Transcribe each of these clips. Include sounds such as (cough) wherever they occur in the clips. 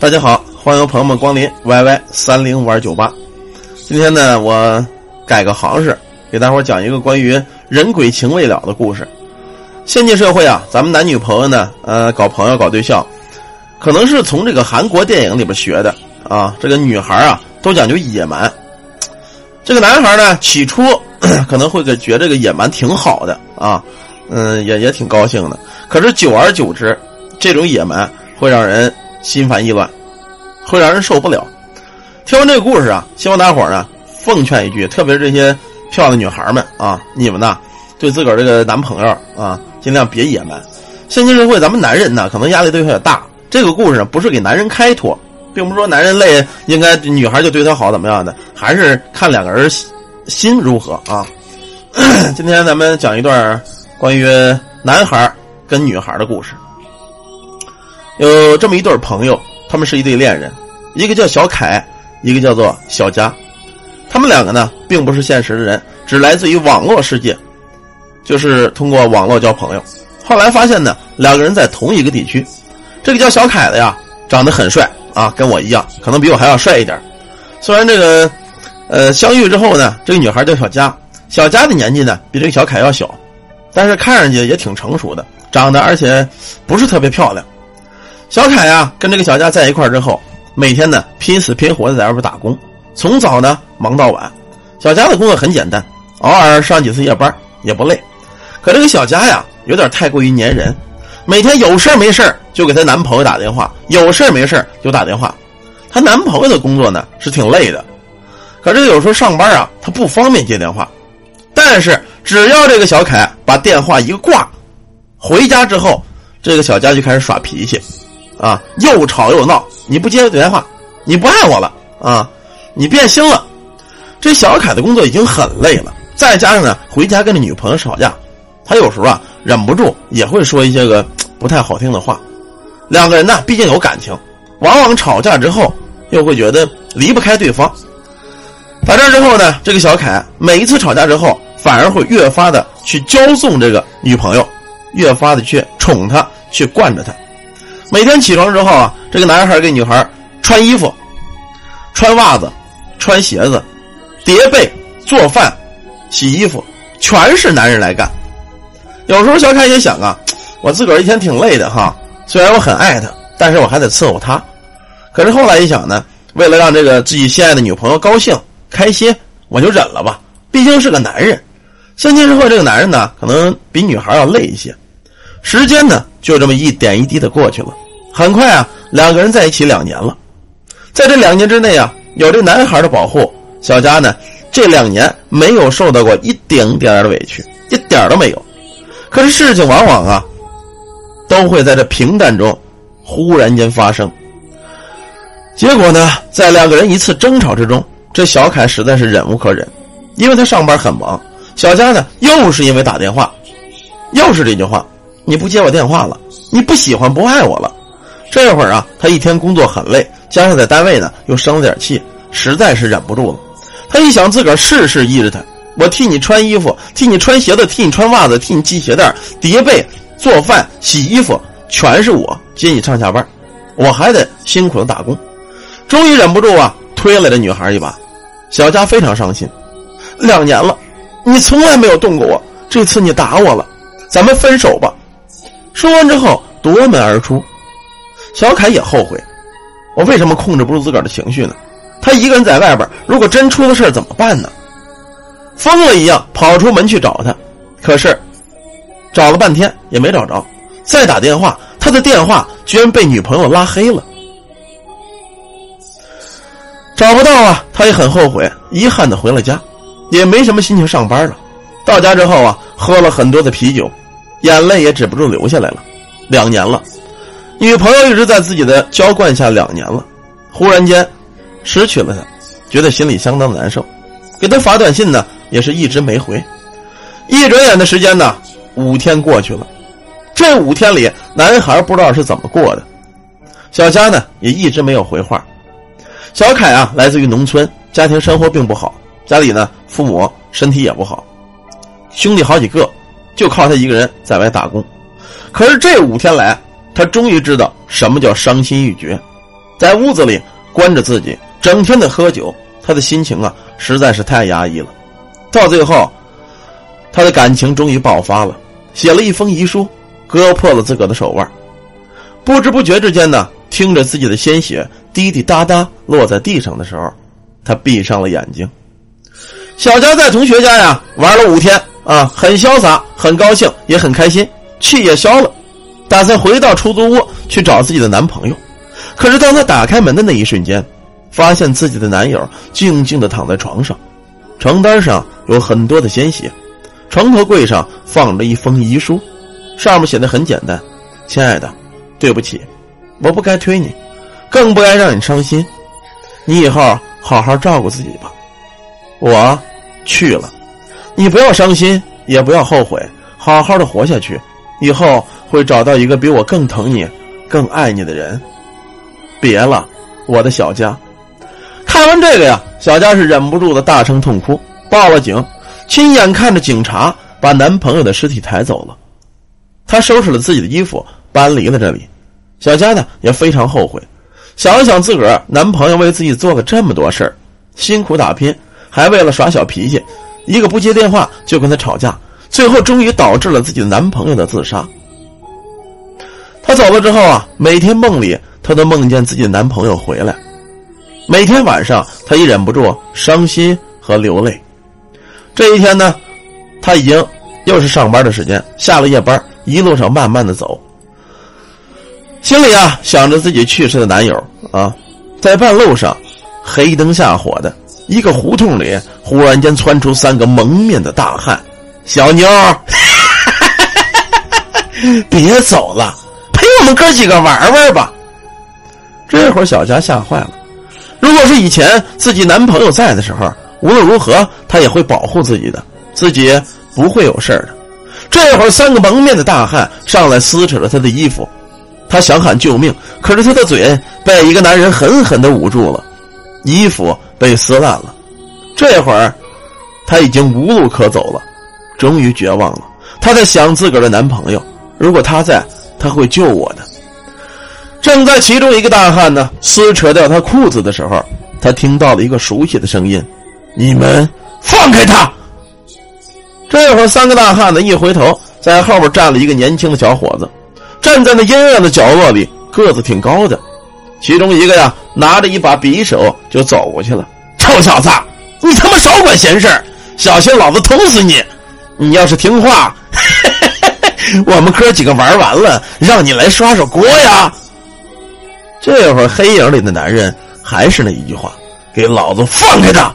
大家好，欢迎朋友们光临 YY 三零五二九八。今天呢，我改个行式，给大伙讲一个关于人鬼情未了的故事。现今社会啊，咱们男女朋友呢，呃，搞朋友搞对象，可能是从这个韩国电影里边学的啊。这个女孩啊，都讲究野蛮。这个男孩呢，起初 (clears throat) 可能会觉得这个野蛮挺好的啊，嗯，也也挺高兴的。可是久而久之，这种野蛮会让人心烦意乱，会让人受不了。听完这个故事啊，希望大伙儿呢奉劝一句，特别是这些漂亮的女孩们啊，你们呢对自个儿这个男朋友啊，尽量别野蛮。现今社会，咱们男人呢可能压力都有点大。这个故事不是给男人开脱，并不是说男人累应该女孩就对他好怎么样的，还是看两个人心如何啊。(clears throat) 今天咱们讲一段关于男孩跟女孩的故事。有这么一对朋友，他们是一对恋人，一个叫小凯，一个叫做小佳。他们两个呢，并不是现实的人，只来自于网络世界，就是通过网络交朋友。后来发现呢，两个人在同一个地区。这个叫小凯的呀，长得很帅啊，跟我一样，可能比我还要帅一点。虽然这个，呃，相遇之后呢，这个女孩叫小佳，小佳的年纪呢比这个小凯要小，但是看上去也挺成熟的，长得而且不是特别漂亮。小凯呀，跟这个小佳在一块之后，每天呢拼死拼活的在外边打工，从早呢忙到晚。小佳的工作很简单，偶尔上几次夜班也不累。可这个小佳呀，有点太过于粘人，每天有事没事就给她男朋友打电话，有事没事就打电话。她男朋友的工作呢是挺累的，可是有时候上班啊，他不方便接电话。但是只要这个小凯把电话一挂，回家之后，这个小佳就开始耍脾气。啊，又吵又闹！你不接电话，你不爱我了啊！你变心了。这小凯的工作已经很累了，再加上呢，回家跟这女朋友吵架，他有时候啊忍不住也会说一些个不太好听的话。两个人呢，毕竟有感情，往往吵架之后又会觉得离不开对方。打这之后呢，这个小凯每一次吵架之后，反而会越发的去骄纵这个女朋友，越发的去宠她，去惯着她。每天起床之后啊，这个男孩给女孩穿衣服、穿袜子、穿鞋子、叠被、做饭、洗衣服，全是男人来干。有时候小凯也想啊，我自个儿一天挺累的哈，虽然我很爱他，但是我还得伺候他。可是后来一想呢，为了让这个自己心爱的女朋友高兴开心，我就忍了吧。毕竟是个男人。相亲之后，这个男人呢，可能比女孩要累一些。时间呢，就这么一点一滴的过去了。很快啊，两个人在一起两年了。在这两年之内啊，有这男孩的保护，小佳呢，这两年没有受到过一丁点儿的委屈，一点都没有。可是事情往往啊，都会在这平淡中忽然间发生。结果呢，在两个人一次争吵之中，这小凯实在是忍无可忍，因为他上班很忙。小佳呢，又是因为打电话，又是这句话。你不接我电话了，你不喜欢不爱我了。这会儿啊，他一天工作很累，加上在单位呢又生了点气，实在是忍不住了。他一想自个儿事事依着他，我替你穿衣服，替你穿鞋子，替你穿袜子，替你系鞋带、叠被、做饭、洗衣服，全是我接你上下班，我还得辛苦的打工。终于忍不住啊，推了这女孩一把。小佳非常伤心，两年了，你从来没有动过我，这次你打我了，咱们分手吧。说完之后夺门而出，小凯也后悔，我为什么控制不住自个儿的情绪呢？他一个人在外边，如果真出了事怎么办呢？疯了一样跑出门去找他，可是找了半天也没找着，再打电话，他的电话居然被女朋友拉黑了，找不到啊，他也很后悔，遗憾的回了家，也没什么心情上班了。到家之后啊，喝了很多的啤酒。眼泪也止不住流下来了，两年了，女朋友一直在自己的娇惯下两年了，忽然间失去了她，觉得心里相当难受，给他发短信呢，也是一直没回。一转眼的时间呢，五天过去了，这五天里，男孩不知道是怎么过的，小佳呢也一直没有回话。小凯啊，来自于农村，家庭生活并不好，家里呢父母身体也不好，兄弟好几个。就靠他一个人在外打工，可是这五天来，他终于知道什么叫伤心欲绝。在屋子里关着自己，整天的喝酒，他的心情啊实在是太压抑了。到最后，他的感情终于爆发了，写了一封遗书，割破了自个的手腕。不知不觉之间呢，听着自己的鲜血滴滴答答落在地上的时候，他闭上了眼睛。小佳在同学家呀玩了五天啊，很潇洒，很高兴，也很开心，气也消了，打算回到出租屋去找自己的男朋友。可是当他打开门的那一瞬间，发现自己的男友静静的躺在床上，床单上有很多的鲜血，床头柜上放着一封遗书，上面写的很简单：“亲爱的。”对不起，我不该推你，更不该让你伤心。你以后好好照顾自己吧。我去了，你不要伤心，也不要后悔，好好的活下去。以后会找到一个比我更疼你、更爱你的人。别了，我的小佳。看完这个呀，小佳是忍不住的大声痛哭，报了警，亲眼看着警察把男朋友的尸体抬走了。她收拾了自己的衣服。搬离了这里，小佳呢也非常后悔。想了想自个儿男朋友为自己做了这么多事儿，辛苦打拼，还为了耍小脾气，一个不接电话就跟他吵架，最后终于导致了自己的男朋友的自杀。她走了之后啊，每天梦里她都梦见自己的男朋友回来，每天晚上她也忍不住伤心和流泪。这一天呢，她已经又是上班的时间，下了夜班，一路上慢慢的走。心里啊想着自己去世的男友啊，在半路上，黑灯瞎火的一个胡同里，忽然间窜出三个蒙面的大汉。小妞，(laughs) 别走了，陪我们哥几个玩玩吧。这会儿小佳吓坏了。如果是以前自己男朋友在的时候，无论如何他也会保护自己的，自己不会有事的。这会儿三个蒙面的大汉上来撕扯了他的衣服。他想喊救命，可是他的嘴被一个男人狠狠的捂住了，衣服被撕烂了。这会儿，他已经无路可走了，终于绝望了。他在想自个儿的男朋友，如果他在，他会救我的。正在其中一个大汉呢撕扯掉他裤子的时候，他听到了一个熟悉的声音：“你们放开他！”这会儿，三个大汉呢一回头，在后边站了一个年轻的小伙子。站在那阴暗的角落里，个子挺高的，其中一个呀拿着一把匕首就走过去了。臭小子，你他妈少管闲事小心老子捅死你！你要是听话，(laughs) 我们哥几个玩完了，让你来刷刷锅呀！这会儿黑影里的男人还是那一句话：“给老子放开他！”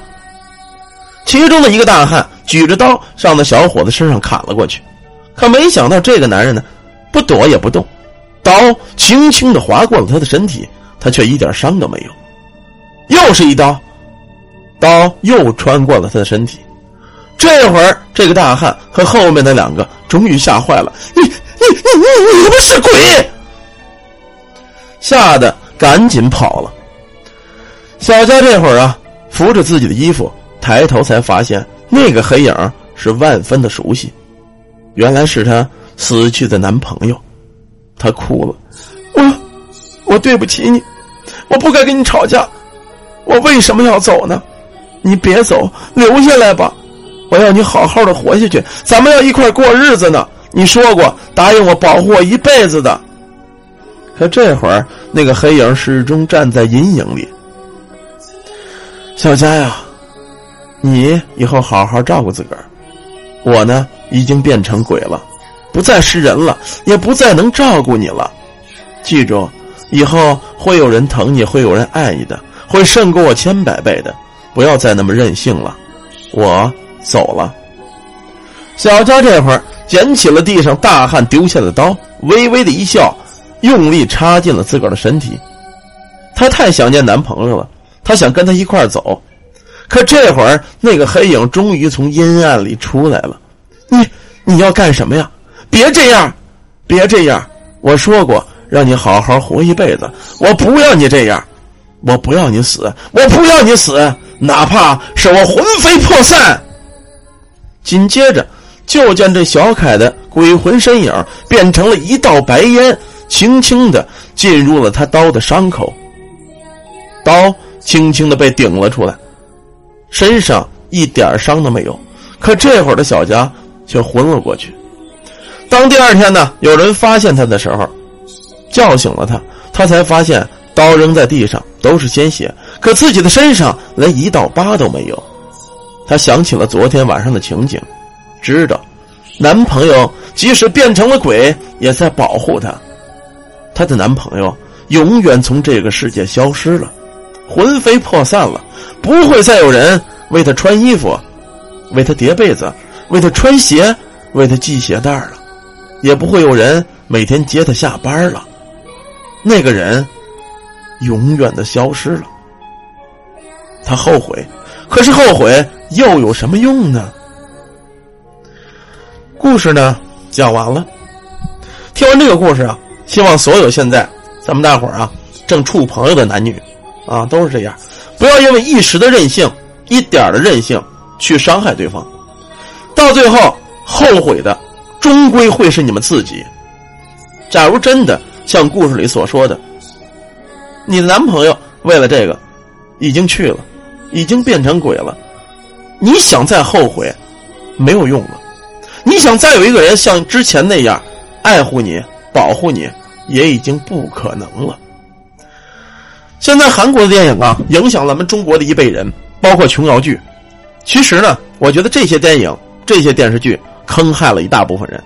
其中的一个大汉举着刀上那小伙子身上砍了过去，可没想到这个男人呢。不躲也不动，刀轻轻的划过了他的身体，他却一点伤都没有。又是一刀，刀又穿过了他的身体。这会儿，这个大汉和后面的两个终于吓坏了：“你、你、你、你、你他妈是鬼！”吓得赶紧跑了。小佳这会儿啊，扶着自己的衣服，抬头才发现那个黑影是万分的熟悉，原来是他。死去的男朋友，他哭了。我，我对不起你，我不该跟你吵架。我为什么要走呢？你别走，留下来吧。我要你好好的活下去，咱们要一块过日子呢。你说过答应我保护我一辈子的。可这会儿，那个黑影始终站在阴影里。小佳呀，你以后好好照顾自个儿。我呢，已经变成鬼了。不再是人了，也不再能照顾你了。记住，以后会有人疼你，会有人爱你的，会胜过我千百倍的。不要再那么任性了。我走了。小佳这会儿捡起了地上大汉丢下的刀，微微的一笑，用力插进了自个儿的身体。她太想念男朋友了，她想跟他一块走。可这会儿，那个黑影终于从阴暗里出来了。你你要干什么呀？别这样，别这样！我说过让你好好活一辈子，我不要你这样，我不要你死，我不要你死，哪怕是我魂飞魄散。紧接着，就见这小凯的鬼魂身影变成了一道白烟，轻轻的进入了他刀的伤口。刀轻轻的被顶了出来，身上一点伤都没有。可这会儿的小佳却昏了过去。当第二天呢，有人发现他的时候，叫醒了他，他才发现刀扔在地上都是鲜血，可自己的身上连一道疤都没有。他想起了昨天晚上的情景，知道男朋友即使变成了鬼，也在保护她。她的男朋友永远从这个世界消失了，魂飞魄散了，不会再有人为他穿衣服。为他叠被子，为他穿鞋，为他系鞋带了，也不会有人每天接他下班了。那个人永远的消失了。他后悔，可是后悔又有什么用呢？故事呢讲完了。听完这个故事啊，希望所有现在咱们大伙儿啊正处朋友的男女啊都是这样，不要因为一时的任性，一点的任性。去伤害对方，到最后后悔的终归会是你们自己。假如真的像故事里所说的，你男朋友为了这个已经去了，已经变成鬼了，你想再后悔没有用了。你想再有一个人像之前那样爱护你、保护你，也已经不可能了。现在韩国的电影啊，影响咱们中国的一辈人，包括琼瑶剧。其实呢，我觉得这些电影、这些电视剧坑害了一大部分人。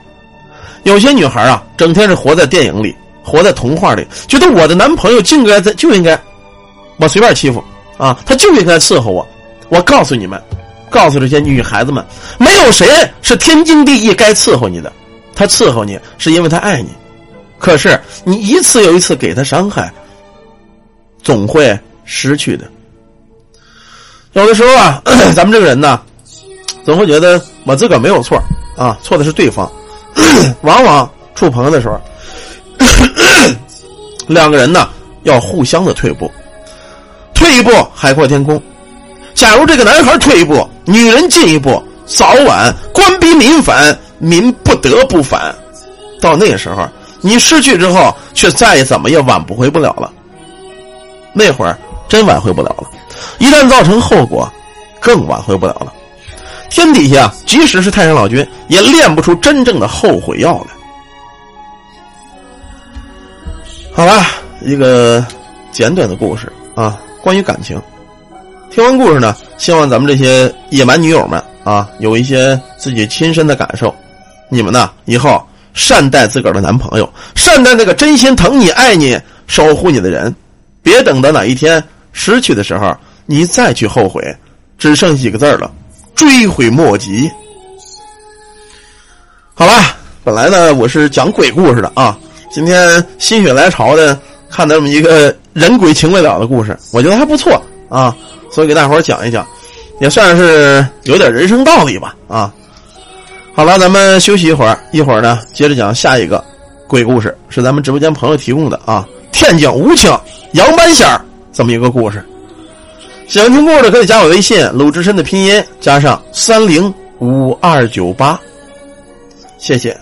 有些女孩啊，整天是活在电影里，活在童话里，觉得我的男朋友就应该在就应该我随便欺负啊，他就应该伺候我。我告诉你们，告诉这些女孩子们，没有谁是天经地义该伺候你的。他伺候你是因为他爱你，可是你一次又一次给他伤害，总会失去的。有的时候啊，(clears throat) 咱们这个人呢，总会觉得我自个儿没有错啊，错的是对方。(clears throat) 往往处朋友的时候，(clears throat) 两个人呢要互相的退步，退一步海阔天空。假如这个男孩退一步，女人进一步，早晚官逼民反，民不得不反。到那个时候，你失去之后，却再怎么也挽不回不了了。那会儿真挽回不了了。一旦造成后果，更挽回不了了。天底下，即使是太上老君，也炼不出真正的后悔药来。好吧，一个简短的故事啊，关于感情。听完故事呢，希望咱们这些野蛮女友们啊，有一些自己亲身的感受。你们呢，以后善待自个儿的男朋友，善待那个真心疼你、爱你、守护你的人，别等到哪一天失去的时候。你再去后悔，只剩几个字了，追悔莫及。好吧，本来呢我是讲鬼故事的啊，今天心血来潮的看这么一个人鬼情未了的故事，我觉得还不错啊，所以给大伙讲一讲，也算是有点人生道理吧啊。好了，咱们休息一会儿，一会儿呢接着讲下一个鬼故事，是咱们直播间朋友提供的啊，天津吴清杨半仙儿这么一个故事。喜欢听故事的可以加我微信，鲁智深的拼音加上三零五二九八，谢谢。